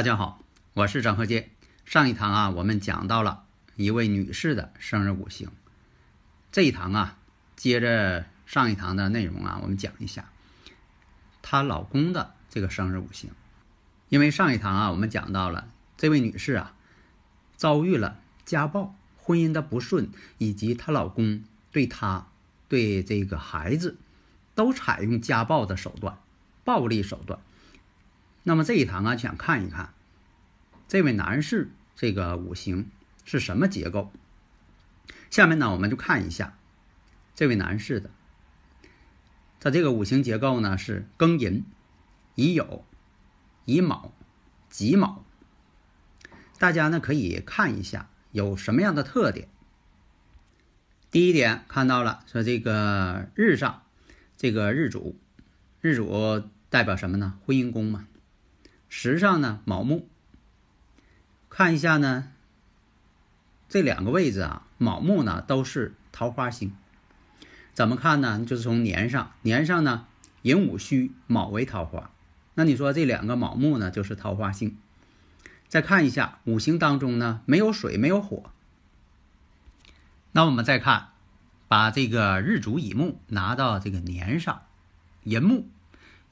大家好，我是张鹤剑。上一堂啊，我们讲到了一位女士的生日五行。这一堂啊，接着上一堂的内容啊，我们讲一下她老公的这个生日五行。因为上一堂啊，我们讲到了这位女士啊，遭遇了家暴、婚姻的不顺，以及她老公对她、对这个孩子都采用家暴的手段、暴力手段。那么这一堂啊，想看一看这位男士这个五行是什么结构。下面呢，我们就看一下这位男士的，他这个五行结构呢是庚寅、乙酉、乙卯、己卯。大家呢可以看一下有什么样的特点。第一点看到了，说这个日上这个日主，日主代表什么呢？婚姻宫嘛。时上呢，卯木。看一下呢，这两个位置啊，卯木呢都是桃花星。怎么看呢？就是从年上，年上呢寅午戌卯为桃花，那你说这两个卯木呢就是桃花星。再看一下五行当中呢没有水没有火。那我们再看，把这个日主乙木拿到这个年上，寅木，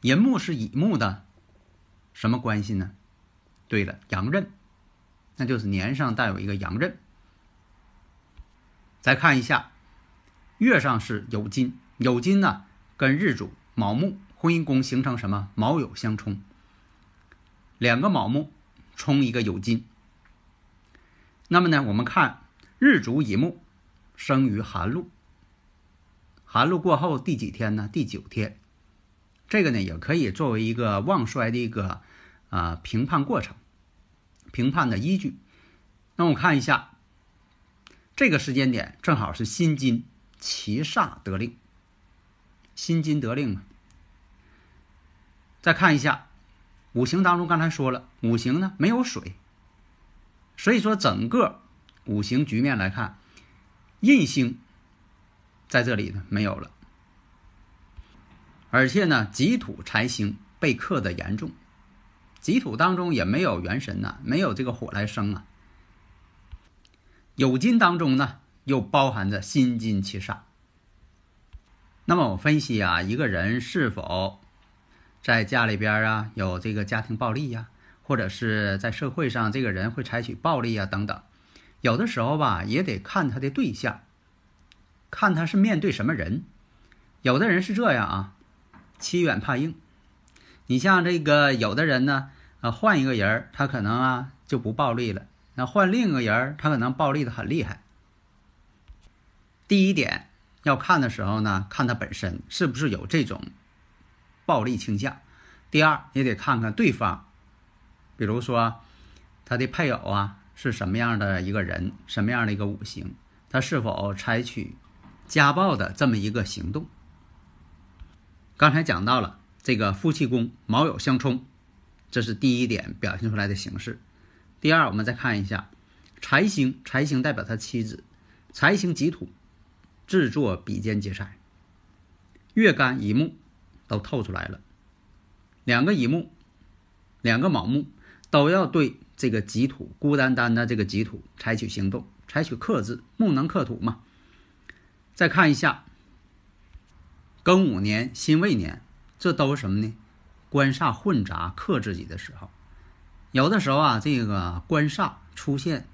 寅木是乙木的。什么关系呢？对了，阳刃，那就是年上带有一个阳刃。再看一下，月上是酉金，酉金呢跟日主卯木婚姻宫形成什么卯酉相冲，两个卯木冲一个酉金。那么呢，我们看日主乙木生于寒露，寒露过后第几天呢？第九天。这个呢，也可以作为一个旺衰的一个啊评判过程、评判的依据。那我看一下，这个时间点正好是辛金七煞得令，辛金得令嘛。再看一下五行当中，刚才说了，五行呢没有水，所以说整个五行局面来看，印星在这里呢没有了。而且呢，己土财星被克的严重，己土当中也没有元神呐，没有这个火来生啊。酉金当中呢，又包含着辛金七煞。那么我分析啊，一个人是否在家里边啊有这个家庭暴力呀，或者是在社会上这个人会采取暴力啊等等，有的时候吧，也得看他的对象，看他是面对什么人。有的人是这样啊。欺软怕硬，你像这个有的人呢，啊，换一个人他可能啊就不暴力了；那换另一个人他可能暴力的很厉害。第一点要看的时候呢，看他本身是不是有这种暴力倾向；第二也得看看对方，比如说他的配偶啊是什么样的一个人，什么样的一个五行，他是否采取家暴的这么一个行动。刚才讲到了这个夫妻宫卯酉相冲，这是第一点表现出来的形式。第二，我们再看一下财星，财星代表他妻子，财星己土，制作比肩劫财。月干乙木都透出来了，两个乙木，两个卯木都要对这个己土孤单单的这个己土采取行动，采取克制，木能克土嘛？再看一下。庚午年、辛未年，这都是什么呢？官煞混杂克自己的时候，有的时候啊，这个官煞出现，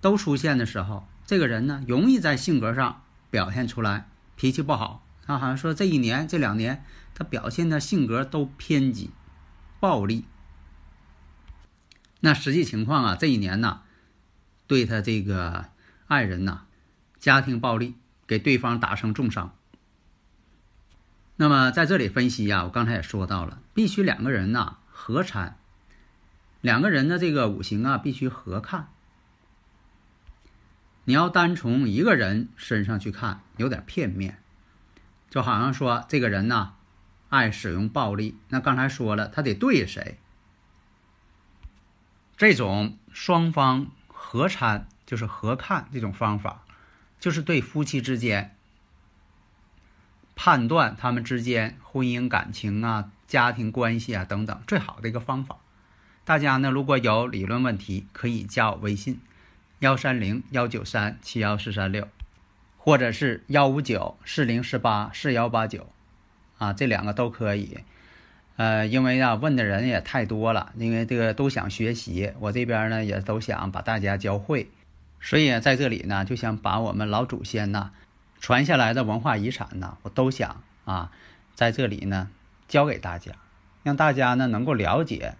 都出现的时候，这个人呢，容易在性格上表现出来脾气不好。他好像说这一年、这两年，他表现的性格都偏激、暴力。那实际情况啊，这一年呢，对他这个爱人呐，家庭暴力，给对方打成重伤。那么在这里分析呀，我刚才也说到了，必须两个人呐合参，两个人的这个五行啊必须合看。你要单从一个人身上去看，有点片面，就好像说这个人呐爱使用暴力。那刚才说了，他得对谁？这种双方合参就是合看这种方法，就是对夫妻之间判断他们之间婚姻感情啊、家庭关系啊等等最好的一个方法。大家呢如果有理论问题，可以加我微信。幺三零幺九三七幺四三六，或者是幺五九四零四八四幺八九，啊，这两个都可以。呃，因为啊，问的人也太多了，因为这个都想学习，我这边呢也都想把大家教会，所以在这里呢，就想把我们老祖先呐传下来的文化遗产呢，我都想啊，在这里呢教给大家，让大家呢能够了解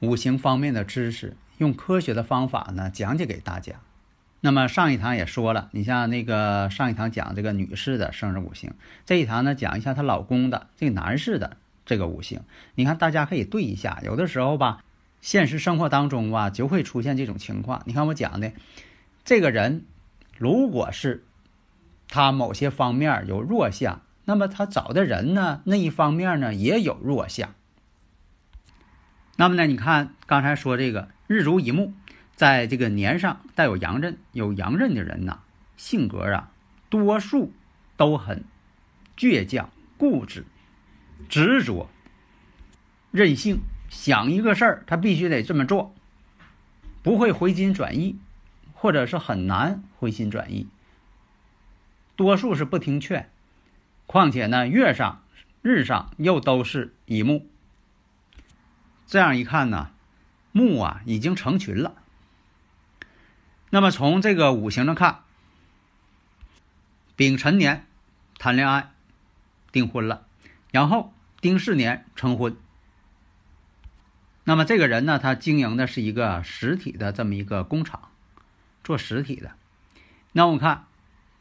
五行方面的知识，用科学的方法呢讲解给大家。那么上一堂也说了，你像那个上一堂讲这个女士的生日五行，这一堂呢讲一下她老公的这个男士的这个五行。你看大家可以对一下，有的时候吧，现实生活当中吧就会出现这种情况。你看我讲的这个人，如果是他某些方面有弱项，那么他找的人呢那一方面呢也有弱项。那么呢，你看刚才说这个日主乙木。在这个年上带有阳刃，有阳刃的人呐，性格啊，多数都很倔强、固执、执着、任性。想一个事儿，他必须得这么做，不会回心转意，或者是很难回心转意。多数是不听劝，况且呢，月上、日上又都是乙木，这样一看呢，木啊已经成群了。那么从这个五行上看，丙辰年谈恋爱订婚了，然后丁巳年成婚。那么这个人呢，他经营的是一个实体的这么一个工厂，做实体的。那我们看，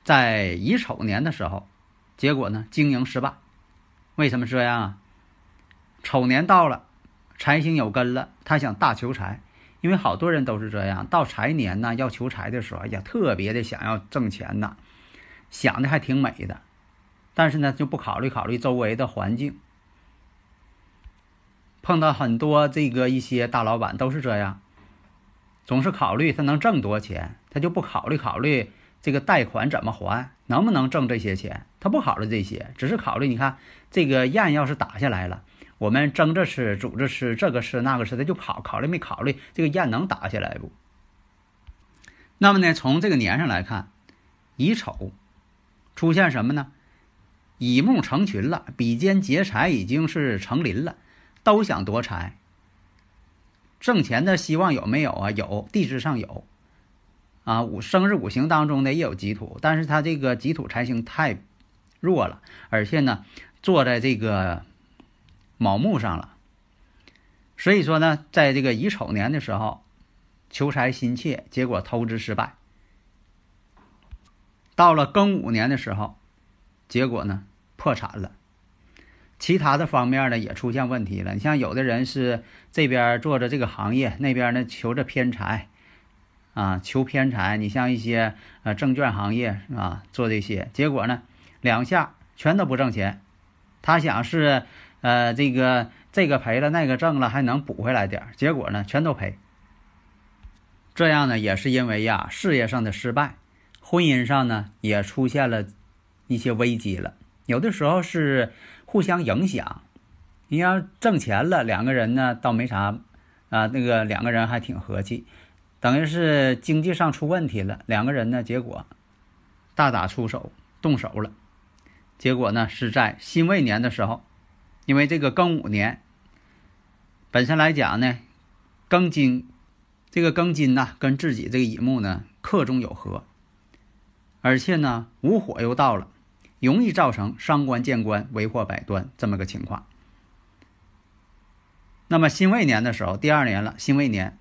在乙丑年的时候，结果呢经营失败。为什么这样啊？丑年到了，财星有根了，他想大求财。因为好多人都是这样，到财年呢要求财的时候，哎呀，特别的想要挣钱呐，想的还挺美的，但是呢就不考虑考虑周围的环境。碰到很多这个一些大老板都是这样，总是考虑他能挣多少钱，他就不考虑考虑这个贷款怎么还，能不能挣这些钱，他不考虑这些，只是考虑你看这个雁要是打下来了。我们蒸着吃，煮着吃，这个吃那个吃，他就考考虑没考虑这个雁能打下来不？那么呢，从这个年上来看，乙丑出现什么呢？乙木成群了，比肩劫财已经是成林了，都想夺财。挣钱的希望有没有啊？有，地支上有。啊，五生日五行当中呢也有己土，但是他这个己土财星太弱了，而且呢，坐在这个。卯木上了，所以说呢，在这个乙丑年的时候，求财心切，结果投资失败。到了庚午年的时候，结果呢破产了。其他的方面呢也出现问题了。你像有的人是这边做着这个行业，那边呢求着偏财，啊，求偏财。你像一些呃证券行业啊做这些，结果呢两下全都不挣钱。他想是。呃，这个这个赔了，那个挣了，还能补回来点儿，结果呢，全都赔。这样呢，也是因为呀，事业上的失败，婚姻上呢也出现了一些危机了。有的时候是互相影响。你要挣钱了，两个人呢倒没啥啊，那个两个人还挺和气。等于是经济上出问题了，两个人呢，结果大打出手，动手了。结果呢，是在辛未年的时候。因为这个庚午年本身来讲呢，庚金这个庚金呐，跟自己这个乙木呢克中有合，而且呢午火又到了，容易造成伤官见官，为祸百端这么个情况。那么辛未年的时候，第二年了，辛未年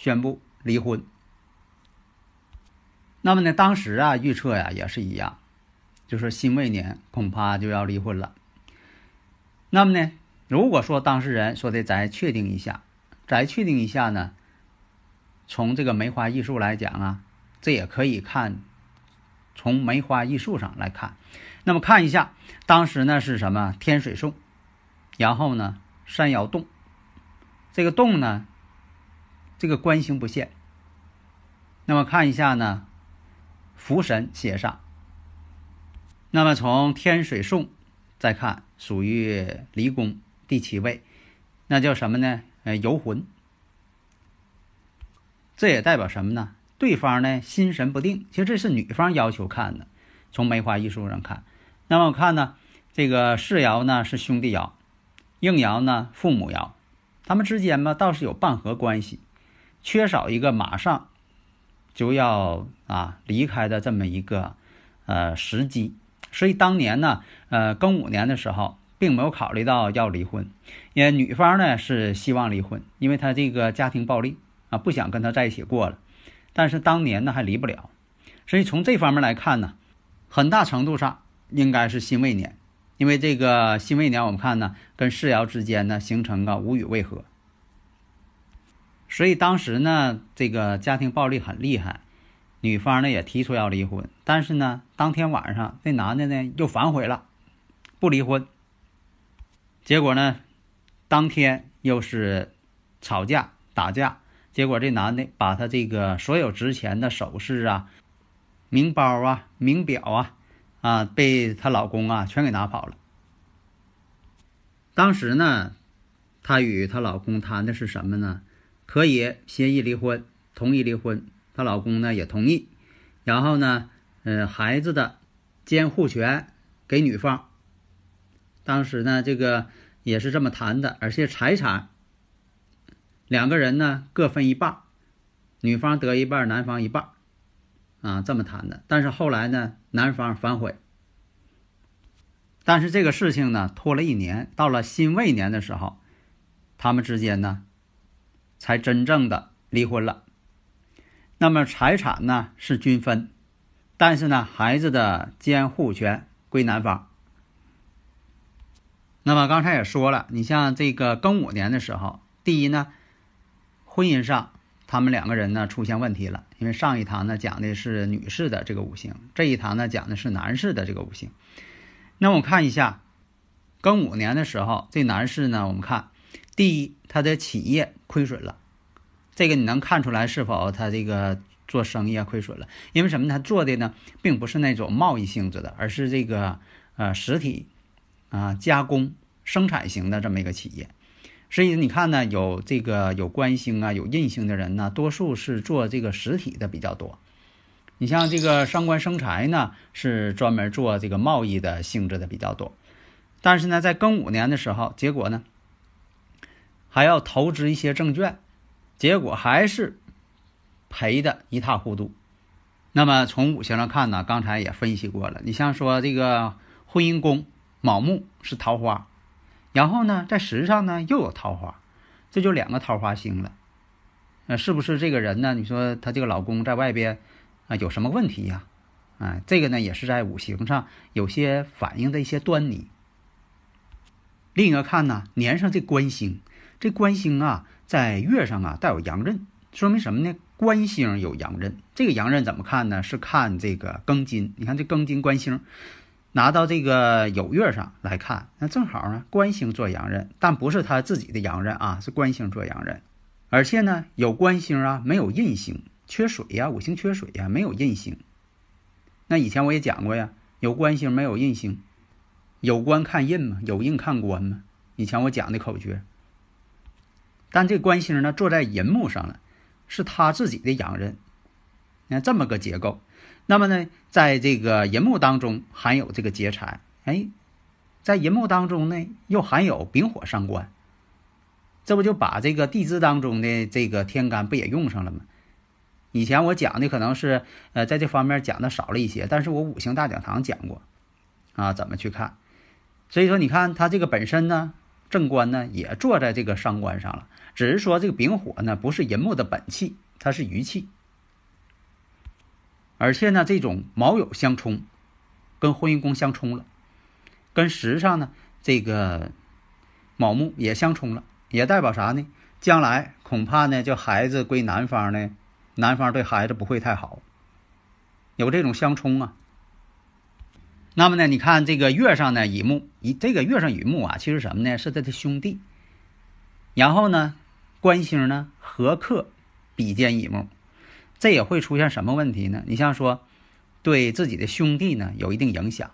宣布离婚，那么呢，当时啊预测呀也是一样，就是辛未年恐怕就要离婚了。那么呢，如果说当事人说的再确定一下，再确定一下呢，从这个梅花易数来讲啊，这也可以看从梅花易数上来看。那么看一下当时呢是什么天水送，然后呢山摇动，这个动呢，这个官星不现。那么看一下呢，福神写上。那么从天水送再看。属于离宫第七位，那叫什么呢？呃，游魂。这也代表什么呢？对方呢心神不定。其实这是女方要求看的。从梅花易数上看，那么我看呢，这个世爻呢是兄弟爻，应爻呢父母爻，他们之间吧倒是有半合关系，缺少一个马上就要啊离开的这么一个呃时机。所以当年呢，呃，庚午年的时候，并没有考虑到要离婚，因为女方呢是希望离婚，因为她这个家庭暴力啊，不想跟他在一起过了。但是当年呢还离不了，所以从这方面来看呢，很大程度上应该是辛未年，因为这个辛未年我们看呢，跟世爻之间呢形成个无与未合，所以当时呢这个家庭暴力很厉害。女方呢也提出要离婚，但是呢，当天晚上这男的呢又反悔了，不离婚。结果呢，当天又是吵架打架，结果这男的把他这个所有值钱的首饰啊、名包啊、名表啊，啊，被她老公啊全给拿跑了。当时呢，她与她老公谈的是什么呢？可以协议离婚，同意离婚。她老公呢也同意，然后呢，呃，孩子的监护权给女方。当时呢，这个也是这么谈的，而且财产两个人呢各分一半，女方得一半，男方一半，啊，这么谈的。但是后来呢，男方反悔。但是这个事情呢拖了一年，到了辛未年的时候，他们之间呢才真正的离婚了。那么财产呢是均分，但是呢孩子的监护权归男方。那么刚才也说了，你像这个庚午年的时候，第一呢，婚姻上他们两个人呢出现问题了，因为上一堂呢讲的是女士的这个五行，这一堂呢讲的是男士的这个五行。那我看一下，庚午年的时候，这男士呢，我们看第一，他的企业亏损了。这个你能看出来是否他这个做生意啊亏损了？因为什么？他做的呢，并不是那种贸易性质的，而是这个呃实体啊加工生产型的这么一个企业。所以你看呢，有这个有官星啊有印星的人呢，多数是做这个实体的比较多。你像这个伤官生财呢，是专门做这个贸易的性质的比较多。但是呢，在庚午年的时候，结果呢还要投资一些证券。结果还是赔的一塌糊涂。那么从五行上看呢，刚才也分析过了。你像说这个婚姻宫卯木是桃花，然后呢在时上呢又有桃花，这就两个桃花星了。那是不是这个人呢？你说他这个老公在外边啊有什么问题呀？啊，这个呢也是在五行上有些反映的一些端倪。另一个看呢，年上这官星，这官星啊。在月上啊带有阳刃，说明什么呢？官星有阳刃，这个阳刃怎么看呢？是看这个庚金。你看这庚金官星，拿到这个酉月上来看，那正好呢，官星做阳刃，但不是他自己的阳刃啊，是官星做阳刃。而且呢，有官星啊，没有印星，缺水呀，五行缺水呀，没有印星。那以前我也讲过呀，有官星没有印星，有官看印嘛，有印看官嘛。以前我讲的口诀。但这官星呢，坐在银幕上了，是他自己的阳刃。你看这么个结构，那么呢，在这个银幕当中含有这个劫财，哎，在银幕当中呢又含有丙火伤官，这不就把这个地支当中的这个天干不也用上了吗？以前我讲的可能是呃在这方面讲的少了一些，但是我五行大讲堂讲过啊，怎么去看？所以说你看他这个本身呢。正官呢也坐在这个伤官上了，只是说这个丙火呢不是寅木的本气，它是余气。而且呢，这种卯酉相冲，跟婚姻宫相冲了，跟时上呢这个卯木也相冲了，也代表啥呢？将来恐怕呢，就孩子归男方呢，男方对孩子不会太好，有这种相冲啊。那么呢，你看这个月上呢，乙木，乙这个月上乙木啊，其实什么呢？是他的兄弟。然后呢，官星呢合克比肩乙木，这也会出现什么问题呢？你像说，对自己的兄弟呢有一定影响。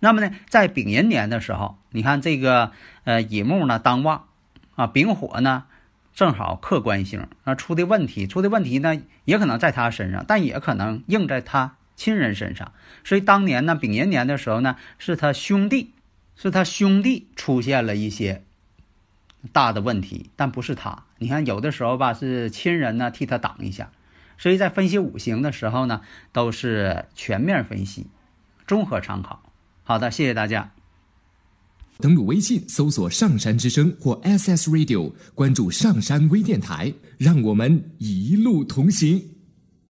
那么呢，在丙寅年的时候，你看这个呃乙木呢当旺啊，丙火呢正好克官星，那出的问题，出的问题呢也可能在他身上，但也可能应在他。亲人身上，所以当年呢，丙寅年的时候呢，是他兄弟，是他兄弟出现了一些大的问题，但不是他。你看，有的时候吧，是亲人呢替他挡一下。所以在分析五行的时候呢，都是全面分析，综合参考。好的，谢谢大家。登录微信搜索“上山之声”或 “SS Radio”，关注“上山微电台”，让我们一路同行。